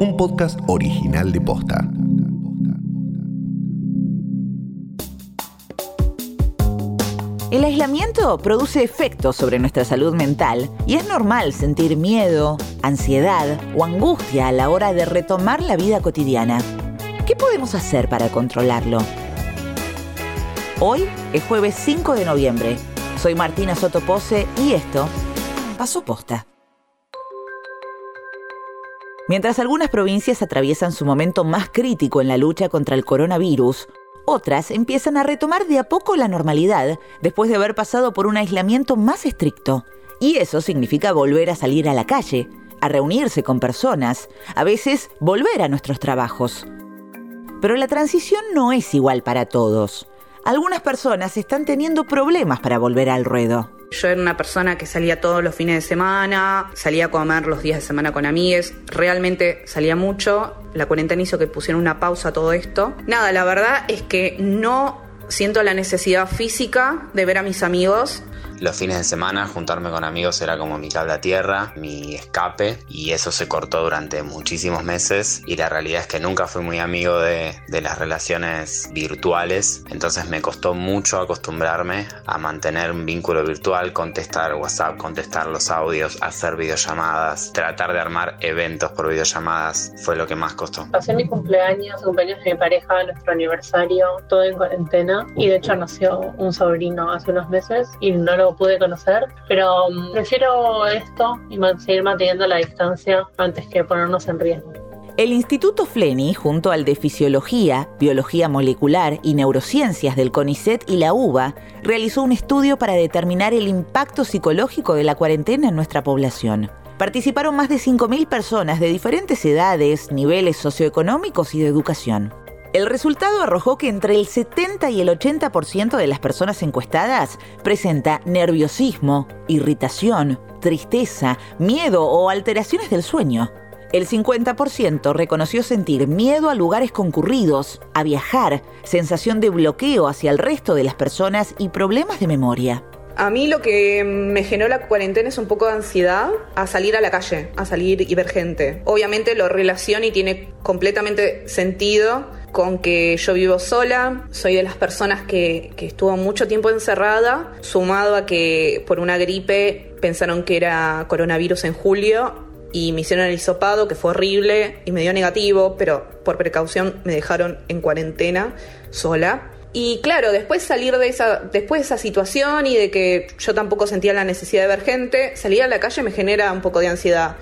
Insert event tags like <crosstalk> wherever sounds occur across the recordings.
un podcast original de Posta. El aislamiento produce efectos sobre nuestra salud mental y es normal sentir miedo, ansiedad o angustia a la hora de retomar la vida cotidiana. ¿Qué podemos hacer para controlarlo? Hoy es jueves 5 de noviembre. Soy Martina Sotopose y esto pasó posta. Mientras algunas provincias atraviesan su momento más crítico en la lucha contra el coronavirus, otras empiezan a retomar de a poco la normalidad después de haber pasado por un aislamiento más estricto. Y eso significa volver a salir a la calle, a reunirse con personas, a veces volver a nuestros trabajos. Pero la transición no es igual para todos. Algunas personas están teniendo problemas para volver al ruedo. Yo era una persona que salía todos los fines de semana, salía a comer los días de semana con amigues, realmente salía mucho. La cuarentena hizo que pusieran una pausa a todo esto. Nada, la verdad es que no siento la necesidad física de ver a mis amigos los fines de semana juntarme con amigos era como mi cable a tierra, mi escape y eso se cortó durante muchísimos meses y la realidad es que nunca fui muy amigo de, de las relaciones virtuales, entonces me costó mucho acostumbrarme a mantener un vínculo virtual, contestar WhatsApp, contestar los audios, hacer videollamadas, tratar de armar eventos por videollamadas, fue lo que más costó. Pasé mi cumpleaños, cumpleaños de mi pareja, nuestro aniversario, todo en cuarentena y de hecho nació un sobrino hace unos meses y no lo pude conocer, pero mm, prefiero esto y seguir manteniendo la distancia antes que ponernos en riesgo. El Instituto Fleni, junto al de Fisiología, Biología Molecular y Neurociencias del CONICET y la UBA, realizó un estudio para determinar el impacto psicológico de la cuarentena en nuestra población. Participaron más de 5.000 personas de diferentes edades, niveles socioeconómicos y de educación. El resultado arrojó que entre el 70 y el 80% de las personas encuestadas presenta nerviosismo, irritación, tristeza, miedo o alteraciones del sueño. El 50% reconoció sentir miedo a lugares concurridos, a viajar, sensación de bloqueo hacia el resto de las personas y problemas de memoria. A mí lo que me generó la cuarentena es un poco de ansiedad a salir a la calle, a salir y ver gente. Obviamente lo relaciona y tiene completamente sentido con que yo vivo sola, soy de las personas que, que estuvo mucho tiempo encerrada, sumado a que por una gripe pensaron que era coronavirus en julio y me hicieron el hisopado, que fue horrible y me dio negativo, pero por precaución me dejaron en cuarentena sola. Y claro, después salir de esa, después de esa situación y de que yo tampoco sentía la necesidad de ver gente, salir a la calle me genera un poco de ansiedad.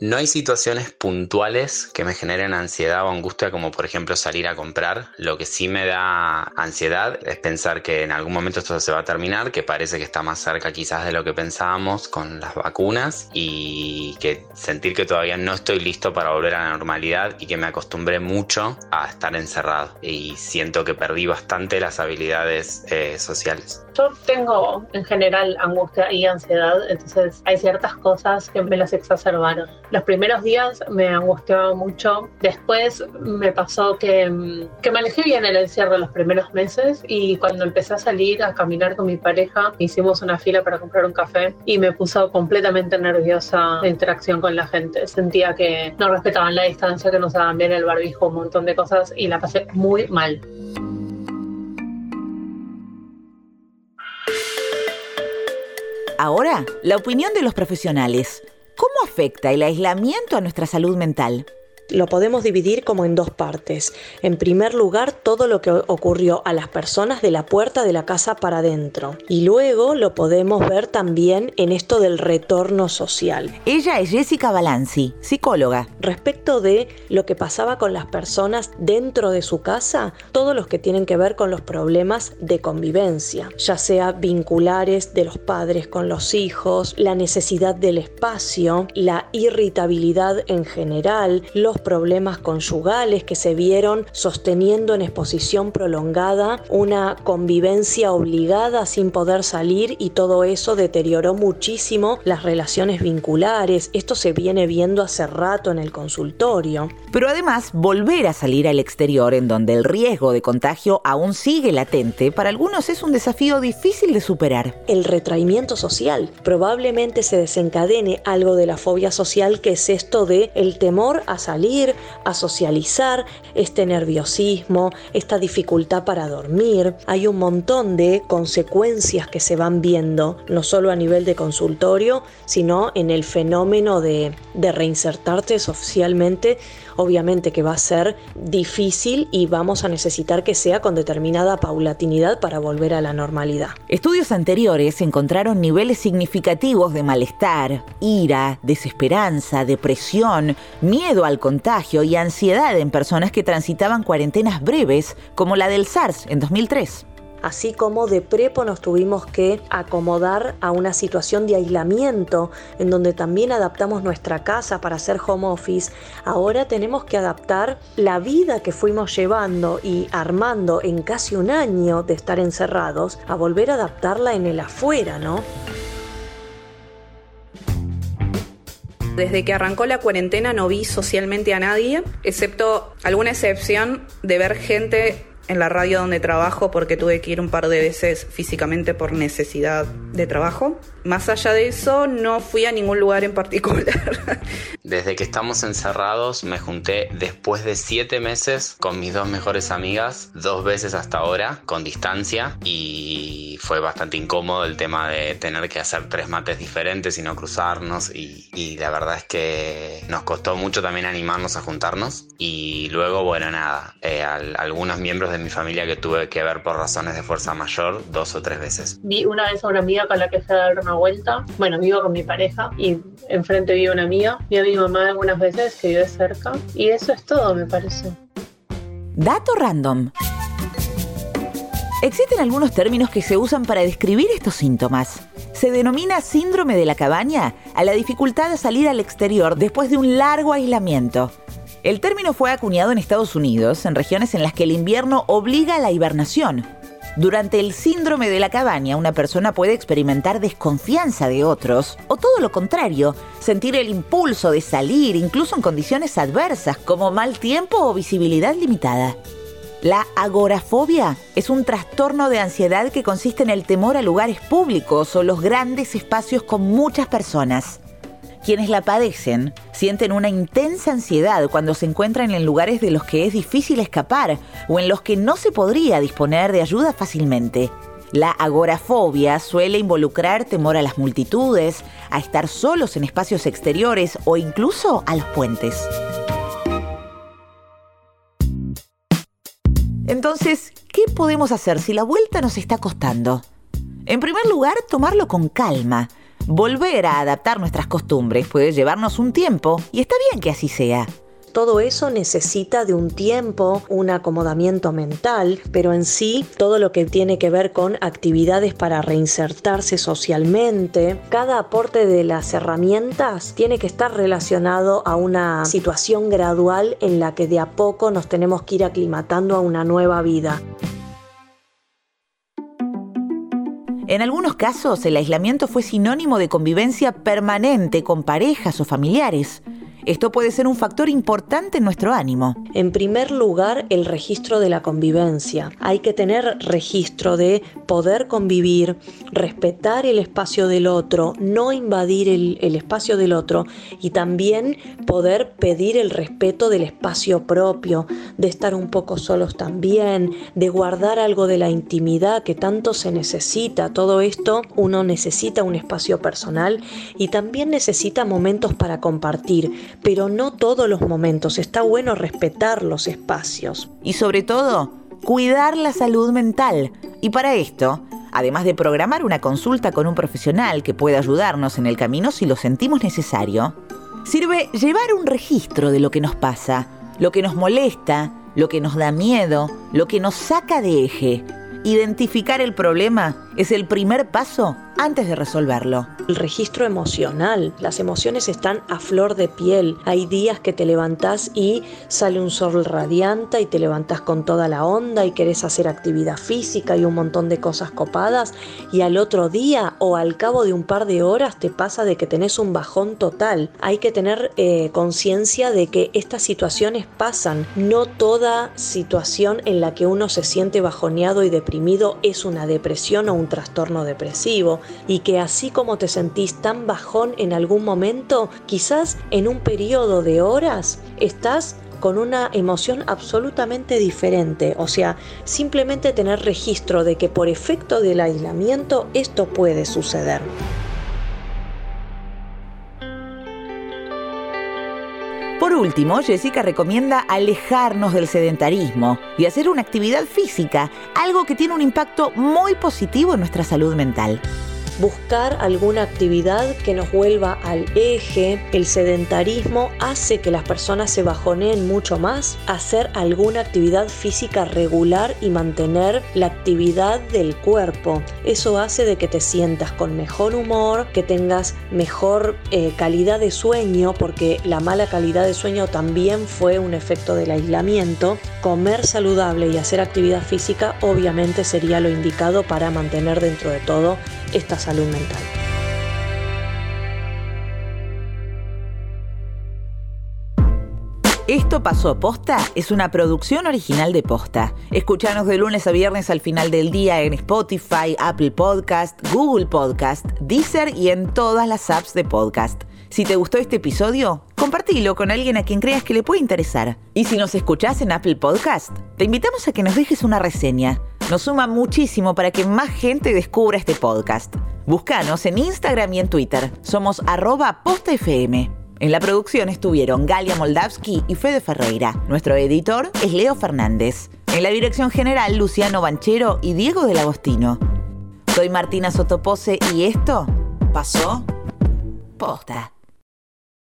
No hay situaciones puntuales que me generen ansiedad o angustia como por ejemplo salir a comprar. Lo que sí me da ansiedad es pensar que en algún momento esto se va a terminar, que parece que está más cerca quizás de lo que pensábamos con las vacunas y que sentir que todavía no estoy listo para volver a la normalidad y que me acostumbré mucho a estar encerrado y siento que perdí bastante las habilidades eh, sociales. Yo tengo en general angustia y ansiedad, entonces hay ciertas cosas que me las exacerbaron. Los primeros días me angustiaba mucho, después me pasó que, que me alejé bien el encierro los primeros meses y cuando empecé a salir a caminar con mi pareja, hicimos una fila para comprar un café y me puso completamente nerviosa la interacción con la gente. Sentía que no respetaban la distancia, que no daban bien el barbijo, un montón de cosas y la pasé muy mal. Ahora, la opinión de los profesionales. ¿Cómo afecta el aislamiento a nuestra salud mental? Lo podemos dividir como en dos partes. En primer lugar, todo lo que ocurrió a las personas de la puerta de la casa para adentro. Y luego lo podemos ver también en esto del retorno social. Ella es Jessica Balanzi, psicóloga. Respecto de lo que pasaba con las personas dentro de su casa, todos los que tienen que ver con los problemas de convivencia, ya sea vinculares de los padres con los hijos, la necesidad del espacio, la irritabilidad en general, los problemas conyugales que se vieron sosteniendo en exposición prolongada una convivencia obligada sin poder salir y todo eso deterioró muchísimo las relaciones vinculares. Esto se viene viendo hace rato en el consultorio. Pero además, volver a salir al exterior en donde el riesgo de contagio aún sigue latente, para algunos es un desafío difícil de superar. El retraimiento social. Probablemente se desencadene algo de la fobia social que es esto de el temor a salir salir, a socializar, este nerviosismo, esta dificultad para dormir. Hay un montón de consecuencias que se van viendo, no solo a nivel de consultorio, sino en el fenómeno de, de reinsertarte socialmente obviamente que va a ser difícil y vamos a necesitar que sea con determinada paulatinidad para volver a la normalidad. Estudios anteriores encontraron niveles significativos de malestar, ira, desesperanza, depresión, miedo al contagio y ansiedad en personas que transitaban cuarentenas breves como la del SARS en 2003 así como de prepo nos tuvimos que acomodar a una situación de aislamiento en donde también adaptamos nuestra casa para hacer home office, ahora tenemos que adaptar la vida que fuimos llevando y armando en casi un año de estar encerrados a volver a adaptarla en el afuera, ¿no? Desde que arrancó la cuarentena no vi socialmente a nadie, excepto alguna excepción de ver gente en la radio donde trabajo porque tuve que ir un par de veces físicamente por necesidad de trabajo. Más allá de eso, no fui a ningún lugar en particular. <laughs> Desde que estamos encerrados, me junté después de siete meses con mis dos mejores amigas, dos veces hasta ahora, con distancia, y fue bastante incómodo el tema de tener que hacer tres mates diferentes y no cruzarnos, y, la verdad es que nos costó mucho también animarnos a juntarnos, y luego, bueno, nada, eh, algunos miembros de mi familia que tuve que ver por razones de fuerza mayor dos o tres veces. Vi una vez a una amiga con la que fui a dar vuelta. Bueno, vivo con mi pareja y enfrente vive una amiga. Vi a mi mamá algunas veces que vive cerca. Y eso es todo, me parece. Dato random. Existen algunos términos que se usan para describir estos síntomas. Se denomina síndrome de la cabaña a la dificultad de salir al exterior después de un largo aislamiento. El término fue acuñado en Estados Unidos, en regiones en las que el invierno obliga a la hibernación. Durante el síndrome de la cabaña, una persona puede experimentar desconfianza de otros, o todo lo contrario, sentir el impulso de salir, incluso en condiciones adversas, como mal tiempo o visibilidad limitada. La agorafobia es un trastorno de ansiedad que consiste en el temor a lugares públicos o los grandes espacios con muchas personas. Quienes la padecen sienten una intensa ansiedad cuando se encuentran en lugares de los que es difícil escapar o en los que no se podría disponer de ayuda fácilmente. La agorafobia suele involucrar temor a las multitudes, a estar solos en espacios exteriores o incluso a los puentes. Entonces, ¿qué podemos hacer si la vuelta nos está costando? En primer lugar, tomarlo con calma Volver a adaptar nuestras costumbres puede llevarnos un tiempo y está bien que así sea. Todo eso necesita de un tiempo, un acomodamiento mental, pero en sí todo lo que tiene que ver con actividades para reinsertarse socialmente, cada aporte de las herramientas tiene que estar relacionado a una situación gradual en la que de a poco nos tenemos que ir aclimatando a una nueva vida. En algunos casos, el aislamiento fue sinónimo de convivencia permanente con parejas o familiares. Esto puede ser un factor importante en nuestro ánimo. En primer lugar, el registro de la convivencia. Hay que tener registro de poder convivir, respetar el espacio del otro, no invadir el, espacio del otro y también poder pedir el respeto del espacio propio, de estar un poco solos también, de guardar algo de la intimidad que tanto se necesita. Todo esto uno necesita un espacio personal y también necesita momentos para compartir pero no todos los momentos. Está bueno respetar los espacios. Y sobre todo, cuidar la salud mental. Y para esto, además de programar una consulta con un profesional que pueda ayudarnos en el camino si lo sentimos necesario, sirve llevar un registro de lo que nos pasa, lo que nos molesta, lo que nos da miedo, lo que nos saca de eje Identificar el problema es el primer paso antes de resolverlo. El registro emocional. Las emociones están a flor de piel. Hay días que te levantás y sale un sol radiante y te levantás con toda la onda y querés hacer actividad física y un montón de cosas copadas. Y al otro día o al cabo de un par de horas te pasa de que tenés un bajón total. Hay que tener eh, conciencia de que estas situaciones pasan. No toda situación en la que uno se siente bajoneado y deprimido es una depresión o un trastorno depresivo y que así como te sentís tan bajón en algún momento, quizás en un periodo de horas estás con una emoción absolutamente diferente. O sea, simplemente tener registro de que por efecto del aislamiento esto puede suceder. Por último, Jessica recomienda alejarnos del sedentarismo y hacer una actividad física, algo que tiene un impacto muy positivo en nuestra salud mental buscar alguna actividad que nos vuelva al eje. El sedentarismo hace que las personas se bajoneen mucho más. Hacer alguna actividad física regular y mantener la actividad del cuerpo. Eso hace de que te sientas con mejor humor, que tengas mejor eh, calidad de sueño, porque la mala calidad de sueño también fue un efecto del aislamiento. Comer saludable y hacer actividad física obviamente sería lo indicado para mantener dentro de todo esta salud mental. Esto pasó Posta es una producción original de Posta. Escuchanos de lunes a viernes al final del día en Spotify, Apple Podcast, Google Podcast, Deezer y en todas las apps de podcast. Si te gustó este episodio, compartilo con alguien a quien creas que le puede interesar. Y si nos escuchás en Apple Podcast, te invitamos a que nos dejes una reseña. Nos suma muchísimo para que más gente descubra este podcast. Búscanos en Instagram y en Twitter. Somos arroba postafm. En la producción estuvieron Galia Moldavsky y Fede Ferreira. Nuestro editor es Leo Fernández. En la dirección general, Luciano Banchero y Diego del Agostino. Soy Martina Sotopose y esto pasó posta.